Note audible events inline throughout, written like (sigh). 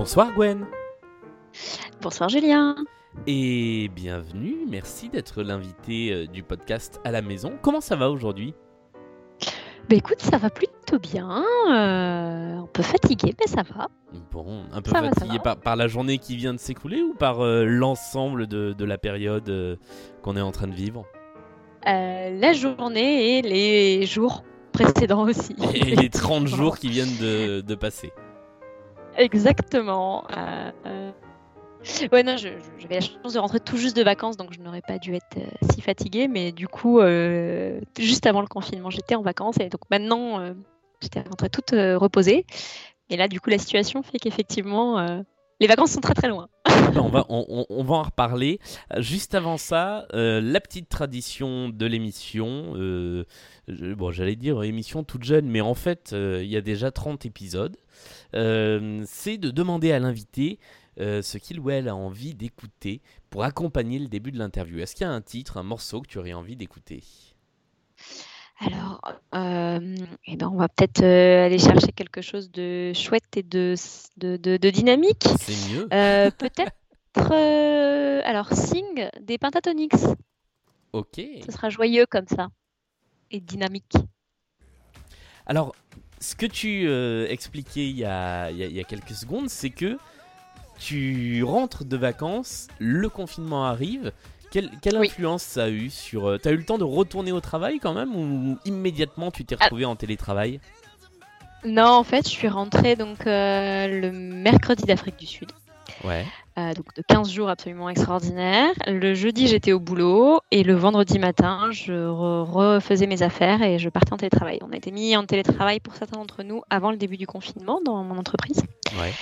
Bonsoir Gwen. Bonsoir Julien. Et bienvenue, merci d'être l'invité euh, du podcast à la maison. Comment ça va aujourd'hui? Bah écoute, ça va plutôt bien. euh, un peu fatigué, mais ça va. Bon, un peu Ça fatigué va. par, par la journée qui vient de s'écouler ou par euh, l'ensemble de, de la période euh, qu'on est en train de vivre? La journée et les jours précédents aussi. Et les (laughs) 30 jours qui viennent de, de passer. Exactement. euh, euh. Ouais, non, j'avais la chance de rentrer tout juste de vacances, donc je n'aurais pas dû être euh, si fatiguée. Mais du coup, juste avant le confinement, j'étais en vacances et donc maintenant, j'étais rentrée toute reposée. Et là, du coup, la situation fait qu'effectivement, les vacances sont très très loin. (laughs) on, va, on, va en reparler. Euh, Juste avant ça, euh, la petite tradition de l'émission. euh, bon, j'allais dire émission toute jeune, mais en fait, il y a déjà 30 épisodes. C'est de demander à l'invité ce qu'il ou elle a envie d'écouter pour accompagner le début de l'interview. Est-ce qu'il y a un titre, un morceau que tu aurais envie d'écouter? Alors, euh, eh ben, on va peut-être euh, aller chercher quelque chose de chouette et de, de, de- de dynamique. C'est mieux. Euh, peut-être, euh, alors, Sing des Pentatonix. Ok. Ce sera joyeux comme ça et dynamique. Alors, ce que tu expliquais il y, a, il y a- il y a quelques secondes, c'est que tu rentres de vacances, le confinement arrive. Quelle, quelle Oui. influence ça a eu sur... euh, T'as eu le temps de retourner au travail quand même ou immédiatement tu t'es retrouvé en télétravail? Non, en fait, je suis rentrée donc euh, le mercredi d'Afrique du Sud. Ouais. Euh, donc de 15 jours absolument extraordinaires. Le jeudi, j'étais au boulot et le vendredi matin, je re- refaisais mes affaires et je partais en télétravail. On a été mis en télétravail pour certains d'entre nous avant le début du confinement dans mon entreprise. Ouais.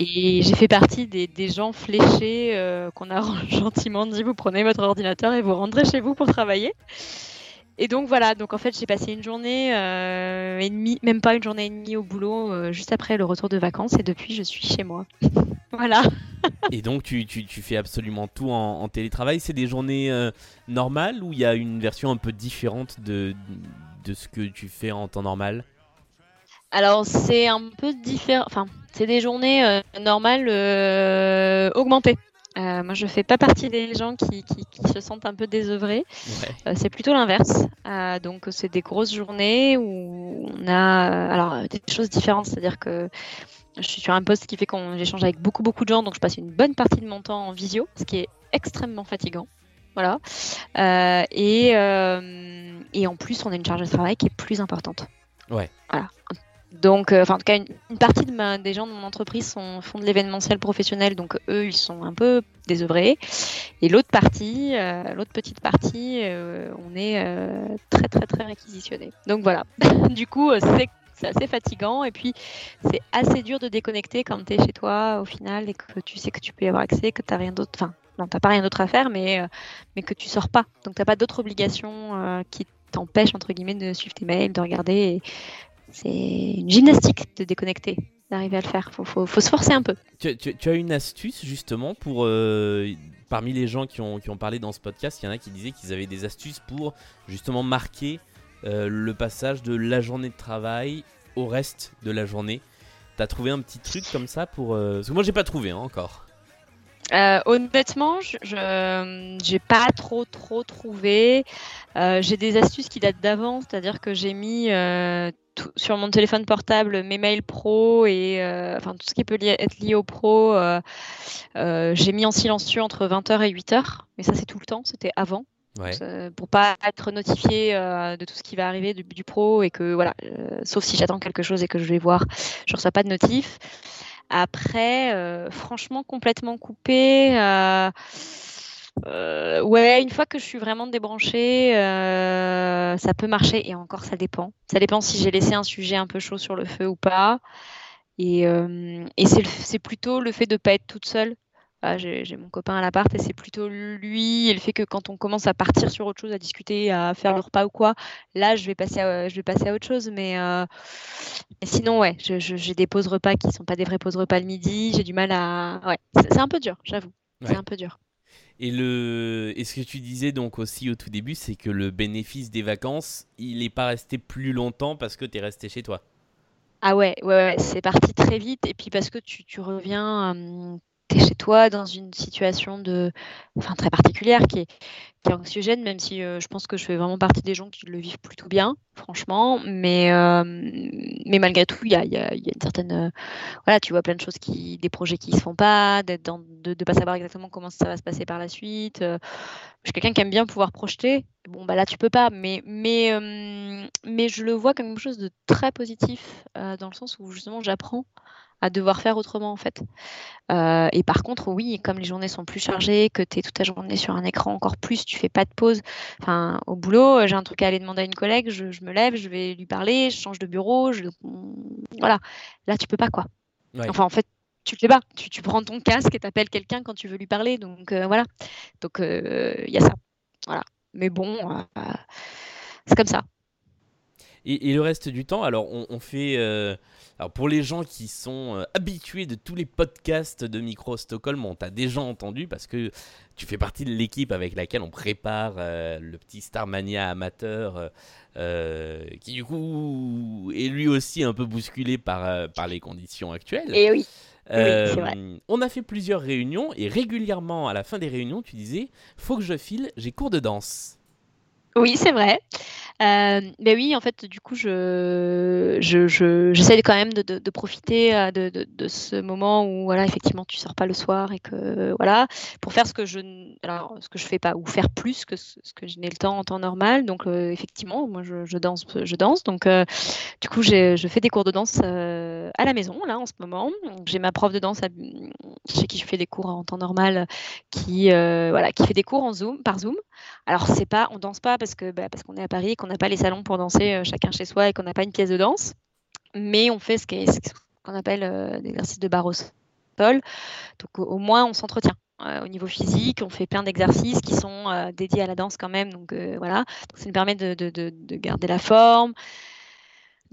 Et j'ai fait partie des, des gens fléchés euh, qu'on a (laughs) gentiment dit vous prenez votre ordinateur et vous rentrez chez vous pour travailler. Et donc voilà, donc en fait j'ai passé une journée euh, et demie, même pas une journée et demie au boulot euh, juste après le retour de vacances et depuis je suis chez moi. (laughs) voilà. Et donc tu, tu- tu fais absolument tout en, en télétravail. C'est des journées euh, normales ou il y a une version un peu différente de, de ce que tu fais en temps normal? Alors c'est un peu différent, enfin c'est des journées euh, normales euh, augmentées. Euh, moi je fais pas partie des gens qui, qui- qui se sentent un peu désœuvrés. Ouais. C'est plutôt l'inverse. Donc c'est des grosses journées où on a alors des choses différentes, c'est-à-dire que je suis sur un poste qui fait qu'on j'échange avec beaucoup beaucoup de gens, donc je passe une bonne partie de mon temps en visio, ce qui est extrêmement fatigant. Voilà. Et, et en plus, on a une charge de travail qui est plus importante. Ouais. Voilà. Donc, euh, en tout cas, une, partie des gens de mon entreprise font de l'événementiel professionnel, donc eux, ils sont un peu désœuvrés. Et l'autre partie, euh, l'autre petite partie, euh, on est très, très, très réquisitionné. Donc voilà. (laughs) du coup, c'est assez fatigant et puis c'est assez dur de déconnecter quand tu es chez toi au final et que tu sais que tu peux y avoir accès, que tu rien d'autre. Enfin, non, t'as pas rien d'autre à faire, mais, mais que tu sors pas. Donc t'as pas d'autres obligations qui t'empêchent entre guillemets de suivre tes mails, de regarder. C'est une gymnastique de déconnecter, d'arriver à le faire. Faut, faut, faut se forcer un peu. Tu, tu- tu as une astuce justement pour euh, parmi les gens qui ont, qui ont parlé dans ce podcast, il y en a qui disaient qu'ils avaient des astuces pour justement marquer euh, le passage de la journée de travail au reste de la journée. T'as trouvé un petit truc comme ça pour euh, parce que moi j'ai pas trouvé hein, encore. Euh, honnêtement, je j'ai pas trop trop trouvé. Euh, j'ai des astuces qui datent d'avant, c'est-à-dire que j'ai mis euh, tout- sur mon téléphone portable mes mails pro et euh, enfin tout ce qui peut li- être lié au pro. euh, euh, j'ai mis en silencieux entre 20h et 8h, mais ça c'est tout le temps, c'était avant. Ouais. Euh, pour pas être notifié de tout ce qui va arriver du, du pro et que voilà, sauf si j'attends quelque chose et que je vais voir, je reçois pas de notif. Après, franchement, complètement coupé. Ouais, une fois que je suis vraiment débranchée, euh, ça peut marcher et encore, ça dépend. Ça dépend si j'ai laissé un sujet un peu chaud sur le feu ou pas. Et, euh, et c'est plutôt le fait de pas être toute seule. Ah, j'ai mon copain à l'appart et c'est plutôt lui et le fait que quand on commence à partir sur autre chose, à discuter, à faire le repas ou quoi, là je vais passer à, je vais passer à autre chose. Mais, euh, mais sinon, ouais, j'ai des pauses repas qui sont pas des vraies pauses repas le midi. J'ai du mal à. Ouais, c'est c'est un peu dur, j'avoue. Ouais. C'est un peu dur. Et le et ce que tu disais donc aussi au tout début, c'est que le bénéfice des vacances, il est pas resté plus longtemps parce que tu es resté chez toi. Ah ouais, ouais, c'est parti très vite. Et puis parce que tu, tu reviens, tu es chez toi dans une situation de, enfin, très particulière qui est, qui est anxiogène, même si je pense que je fais vraiment partie des gens qui le vivent plutôt bien, franchement. Mais, mais malgré tout, il y a, y, y a, une certaine. voilà, tu vois plein de choses, qui, des projets qui ne se font pas, d'être dans, de ne pas savoir exactement comment ça va se passer par la suite. je suis quelqu'un qui aime bien pouvoir projeter. Bon, bah là, tu peux pas, mais, mais, mais je le vois comme quelque chose de très positif, dans le sens où justement, j'apprends à devoir faire autrement en fait. Euh, et par contre, oui, comme les journées sont plus chargées, que tu es toute ta journée sur un écran encore plus, tu fais pas de pause. Enfin, au boulot, j'ai un truc à aller demander à une collègue, je, me lève, je vais lui parler, je change de bureau, je... voilà. Là, tu peux pas quoi. Enfin, en fait, tu le fais pas. Tu, prends ton casque et t'appelles quelqu'un quand tu veux lui parler. Donc euh, voilà. Donc il euh, y a ça. Voilà. Mais bon, c'est comme ça. Et, le reste du temps, alors on, fait. Euh, alors pour les gens qui sont euh, habitués de tous les podcasts de Micro Stockholm, on t'a déjà entendu parce que tu fais partie de l'équipe avec laquelle on prépare euh, le petit Starmania amateur, qui du coup est lui aussi un peu bousculé par, par les conditions actuelles. Et oui. On a fait plusieurs réunions et régulièrement à la fin des réunions, tu disais faut que je file, j'ai cours de danse. Oui, c'est vrai. Euh, mais oui, en fait, du coup, je, je, j'essaie quand même de, de, profiter euh, de, de, ce moment où, voilà, effectivement, tu sors pas le soir et que, voilà, pour faire ce que je, alors, ce que je fais pas, ou faire plus que ce, que je n'ai le temps en temps normal. Donc, euh, effectivement, moi, je, danse, je danse. Donc, du coup, je fais des cours de danse à la maison, là, en ce moment. J'ai ma prof de danse chez qui je fais des cours en temps normal, qui, voilà, qui fait des cours en Zoom, par Zoom. Alors, c'est pas, on danse pas parce que, bah, parce qu'on est à Paris, qu'on n'a pas les salons pour danser euh, chacun chez soi et qu'on n'a pas une pièce de danse. Mais on fait ce qu'on appelle euh, l'exercice de barre au sol. Donc au, moins on s'entretient. Euh, au niveau physique, on fait plein d'exercices qui sont dédiés à la danse quand même. Donc voilà, ça nous permet de garder la forme,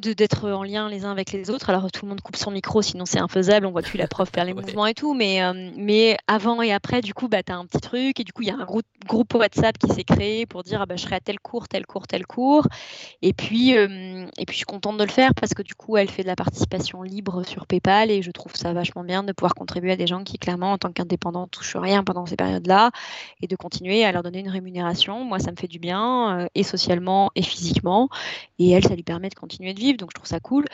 d'être en lien les uns avec les autres. Alors tout le monde coupe son micro, sinon c'est infaisable, on voit plus la prof faire les (laughs) mouvements et tout. Mais, euh, mais avant et après, du coup, bah, tu as un petit truc et du coup, il y a un groupe, groupe WhatsApp qui s'est créé pour dire ah, bah, je serai à tel cours, tel cours, tel cours. Et puis, euh, et puis je suis contente de le faire parce que du coup, elle fait de la participation libre sur PayPal et je trouve ça vachement bien de pouvoir contribuer à des gens qui, clairement, en tant qu'indépendants, touchent rien pendant ces périodes-là et de continuer à leur donner une rémunération. Moi, ça me fait du bien euh, et socialement et physiquement. Et elle, ça lui permet de continuer de vivre donc je trouve ça cool.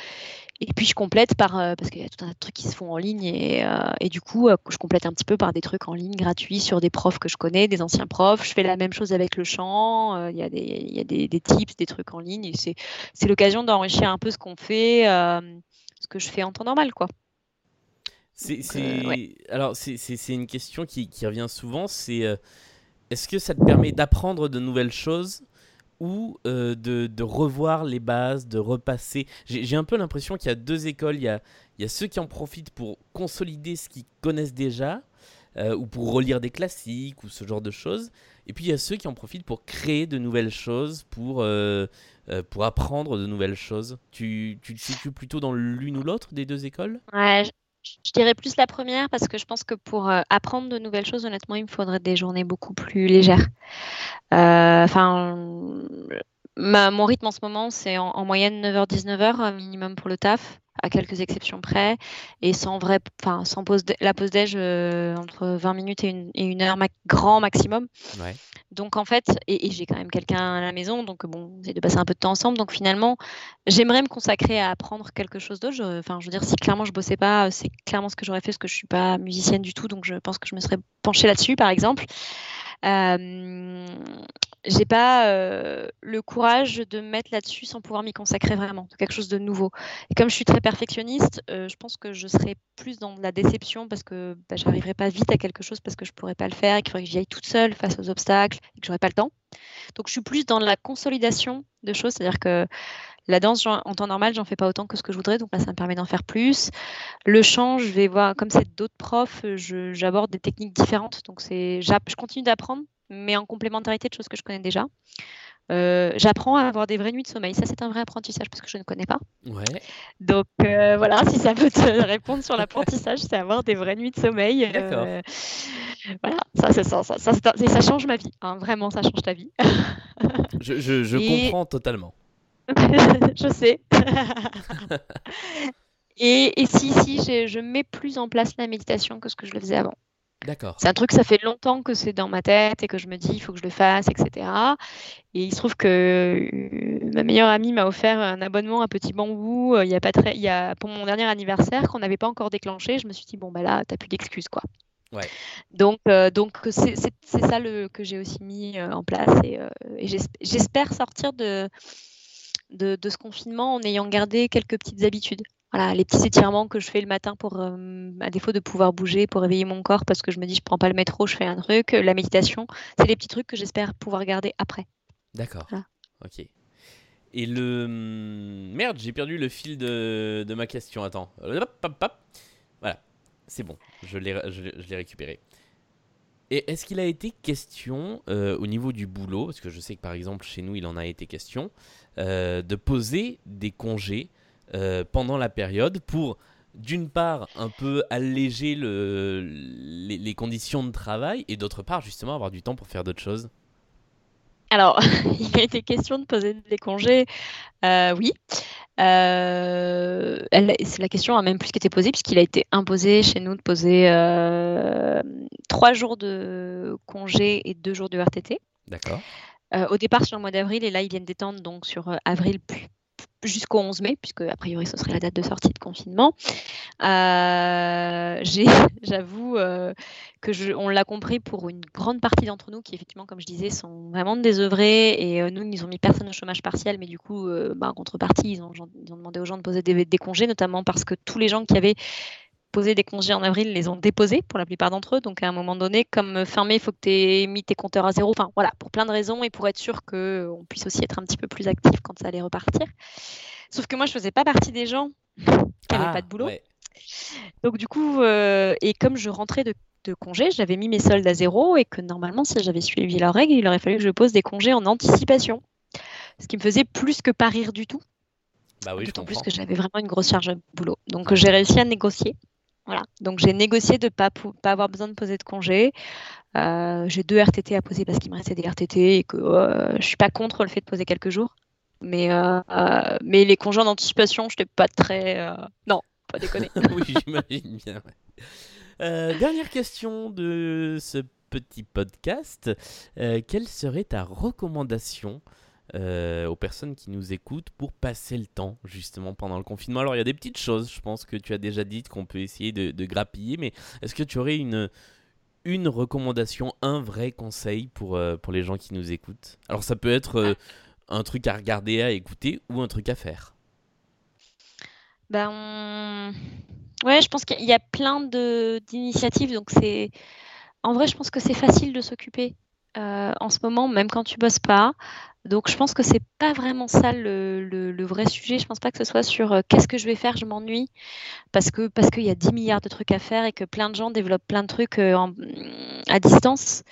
Et puis je complète par, euh, parce qu'il y a tout un tas de trucs qui se font en ligne, et, euh, et du coup, euh, je complète un petit peu par des trucs en ligne gratuits sur des profs que je connais, des anciens profs. Je fais la même chose avec le chant, il y a, des, y a des, des, tips, des trucs en ligne, et c'est l'occasion d'enrichir un peu ce qu'on fait, ce que je fais en temps normal, quoi. C'est, Alors, c'est une question qui, qui, revient souvent, c'est est-ce que ça te permet d'apprendre de nouvelles choses ou euh, de, revoir les bases, de repasser. J'ai un peu l'impression qu'il y a deux écoles. Il y a, il y a ceux qui en profitent pour consolider ce qu'ils connaissent déjà, euh, ou pour relire des classiques, ou ce genre de choses. Et puis il y a ceux qui en profitent pour créer de nouvelles choses, pour, euh, pour apprendre de nouvelles choses. Tu, tu te situes plutôt dans l'une ou l'autre des deux écoles? Ouais, je dirais plus la première parce que je pense que pour euh, apprendre de nouvelles choses, honnêtement, il me faudrait des journées beaucoup plus légères. Euh, enfin, mon rythme en ce moment, c'est en, moyenne 9h-19h minimum pour le taf, à quelques exceptions près, et sans vrai, enfin sans pause, la pause déj euh, entre 20 minutes et une, et une heure grand maximum. Donc en fait, et, j'ai quand même quelqu'un à la maison, donc bon, on de passer un peu de temps ensemble. Donc finalement, j'aimerais me consacrer à apprendre quelque chose d'autre. Enfin, je veux dire, si clairement je bossais pas, c'est clairement ce que j'aurais fait, parce que je suis pas musicienne du tout, donc je pense que je me serais penchée là-dessus, par exemple. Euh, j'ai pas euh, le courage de me mettre là-dessus sans pouvoir m'y consacrer vraiment, quelque chose de nouveau. Et comme je suis très perfectionniste, euh, je pense que je serais plus dans la déception parce que bah, j'arriverai pas vite à quelque chose parce que je pourrais pas le faire et qu'il faudrait que j'y aille toute seule face aux obstacles et que j'aurais pas le temps. Donc je suis plus dans la consolidation de choses, c'est-à-dire que la danse, en temps normal, j'en fais pas autant que ce que je voudrais, donc là, ça me permet d'en faire plus. Le chant, je vais voir, comme c'est d'autres profs, j'aborde des techniques différentes, donc je continue d'apprendre, mais en complémentarité de choses que je connais déjà. Euh, j'apprends à avoir des vraies nuits de sommeil. Ça, c'est un vrai apprentissage parce que je ne connais pas. Ouais. Donc euh, voilà, si ça peut te (laughs) répondre sur l'apprentissage, c'est avoir des vraies nuits de sommeil. D'accord. Euh, voilà, ça, ça, ça, ça, ça, change ma vie. Hein. Vraiment, ça change ta vie. (laughs) je, je, je comprends totalement. (laughs) je sais. et, et, si, si, je mets plus en place la méditation que ce que je le faisais avant. D'accord. C'est un truc, ça fait longtemps que c'est dans ma tête et que je me dis, il faut que je le fasse, etc. Et il se trouve que euh, ma meilleure amie m'a offert un abonnement à Petit Bambou euh, il y a pas très, il y a, pour mon dernier anniversaire qu'on n'avait pas encore déclenché. Je me suis dit, bon, bah là, t'as plus d'excuses, quoi. Ouais. Donc, euh, donc c'est ça le, que j'ai aussi mis en place et, et j'espère sortir de, de, de, ce confinement en ayant gardé quelques petites habitudes voilà, les petits étirements que je fais le matin pour, euh, à défaut de pouvoir bouger, pour réveiller mon corps, parce que je me dis, je prends pas le métro, je fais un truc. La méditation, c'est les petits trucs que j'espère pouvoir garder après. D'accord. Ok. Et le. Hmm, merde, j'ai perdu le fil de, de ma question. Attends. Voilà. C'est bon. Je l'ai récupéré. Et est-ce qu'il a été question, euh, au niveau du boulot, parce que je sais que par exemple chez nous il en a été question, euh, de poser des congés euh, pendant la période pour d'une part un peu alléger le, les, conditions de travail et d'autre part justement avoir du temps pour faire d'autres choses alors, (laughs) il a été question de poser des congés. Euh, oui. Euh, c'est la question a même plus qu'été posée, puisqu'il a été imposé chez nous de poser trois jours de congés et deux jours de RTT. D'accord. au départ sur le mois d'avril, et là ils viennent d'étendre donc sur avril plus jusqu'au 11 mai, puisque a priori ce serait la date de sortie de confinement. Euh, (laughs) J'avoue euh, que je, on l'a compris pour une grande partie d'entre nous qui effectivement, comme je disais, sont vraiment désœuvrés et euh, nous ils ont mis personne au chômage partiel, mais du coup, euh, bah, en contrepartie, ils ont, ils ont, demandé aux gens de poser des, des, congés, notamment parce que tous les gens qui avaient poser des congés en avril, les ont déposés pour la plupart d'entre eux. Donc à un moment donné, comme fermé, il faut que tu aies mis tes compteurs à zéro. Enfin voilà, pour plein de raisons et pour être sûr qu'on puisse aussi être un petit peu plus actif quand ça allait repartir. Sauf que moi, je faisais pas partie des gens qui n'avaient ah, pas de boulot. Donc du coup, euh, et comme je rentrais de, de congé, j'avais mis mes soldes à zéro et que normalement, si j'avais suivi leurs règles, il aurait fallu que je pose des congés en anticipation. Ce qui me faisait plus que pas rire du tout. Bah oui, D'autant plus que j'avais vraiment une grosse charge de boulot. Donc j'ai réussi à négocier. Voilà. Donc j'ai négocié de ne pas, avoir besoin de poser de congé. Euh, j'ai deux RTT à poser parce qu'il me restait des RTT et que euh, je suis pas contre le fait de poser quelques jours. Mais, euh, mais les congés en anticipation, je n'étais pas très. Non, pas déconner. (laughs) oui, j'imagine bien. dernière question de ce petit podcast. quelle serait ta recommandation euh, aux personnes qui nous écoutent pour passer le temps justement pendant le confinement. Alors il y a des petites choses, je pense que tu as déjà dites qu'on peut essayer de, grappiller, mais est-ce que tu aurais une, une recommandation, un vrai conseil pour, euh, pour les gens qui nous écoutent? Alors ça peut être euh, un truc à regarder, à écouter ou un truc à faire. Ben, ouais, je pense qu'il y a plein d'initiatives, donc c'est en vrai, je pense que c'est facile de s'occuper en ce moment, même quand tu bosses pas. Donc je pense que c'est pas vraiment ça le, vrai sujet. Je pense pas que ce soit sur euh, qu'est-ce que je vais faire, je m'ennuie, parce que parce qu'il y a 10 milliards de trucs à faire et que plein de gens développent plein de trucs euh, à distance.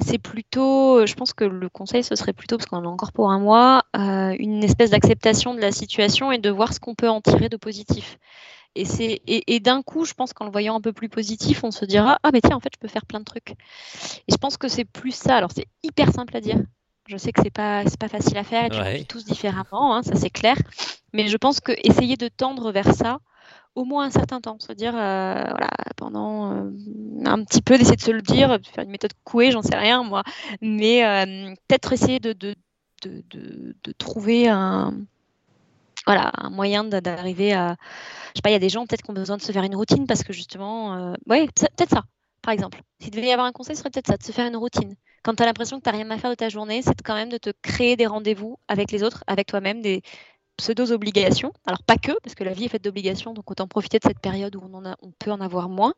C'est plutôt, euh, je pense que le conseil ce serait plutôt parce qu'on en a encore pour un mois, une espèce d'acceptation de la situation et de voir ce qu'on peut en tirer de positif. Et, c'est, et, d'un coup, je pense qu'en le voyant un peu plus positif, on se dira Ah, mais tiens, en fait, je peux faire plein de trucs. Et je pense que c'est plus ça. Alors, c'est hyper simple à dire. Je sais que c'est pas pas facile à faire et tu ouais. tous différemment, hein, ça c'est clair. Mais je pense que essayer de tendre vers ça, au moins un certain temps, se dire euh, voilà pendant euh, un petit peu d'essayer de se le dire, de faire une méthode couée, j'en sais rien moi, mais euh, peut-être essayer de de, de, de, trouver un voilà un moyen d'arriver à je sais pas il y a des gens peut-être qui ont besoin de se faire une routine parce que justement ouais peut-être ça par exemple. S'il devait y avoir un conseil, ce serait peut-être ça, de se faire une routine. Quand tu as l'impression que tu n'as rien à faire de ta journée, c'est quand même de te créer des rendez-vous avec les autres, avec toi-même, des pseudo-obligations. Alors pas que, parce que la vie est faite d'obligations, donc autant profiter de cette période où on, en a, on peut en avoir moins.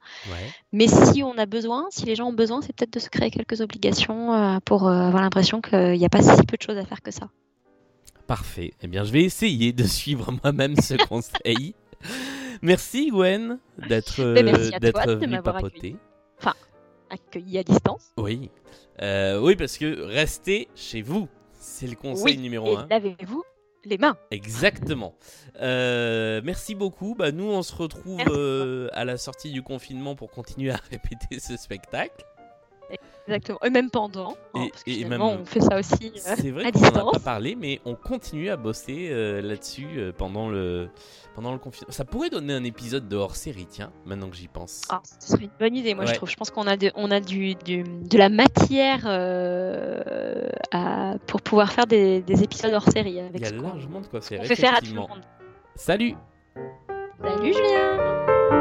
Mais si on a besoin, si les gens ont besoin, c'est peut-être de se créer quelques obligations euh, pour euh, avoir l'impression qu'il n'y a pas si peu de choses à faire que ça. Parfait. Eh bien, je vais essayer de suivre (laughs) moi-même ce conseil. Merci Gwen d'être ben, venu papoter. Enfin, accueilli à distance. Oui. Euh, oui, parce que restez chez vous. C'est le conseil numéro et un. Lavez-vous les mains. Exactement. Euh, merci beaucoup. Bah, nous, on se retrouve euh, à la sortie du confinement pour continuer à (laughs) répéter ce spectacle. Exactement. Et même pendant. hein, Et- parce que et même- on fait ça aussi euh, C'est vrai à qu'on n'en a pas parlé, mais on continue à bosser euh, là-dessus euh, pendant le pendant le confinement. Ça pourrait donner un épisode de hors série, tiens, maintenant que j'y pense. Ah, ce serait une bonne idée, moi Ouais. je trouve. Je pense qu'on a, de, on a du, du- de la matière euh, à- pour pouvoir faire des, des épisodes hors série Il avec y a largement de quoi faire. on fait faire à tout le monde. Salut Salut Julien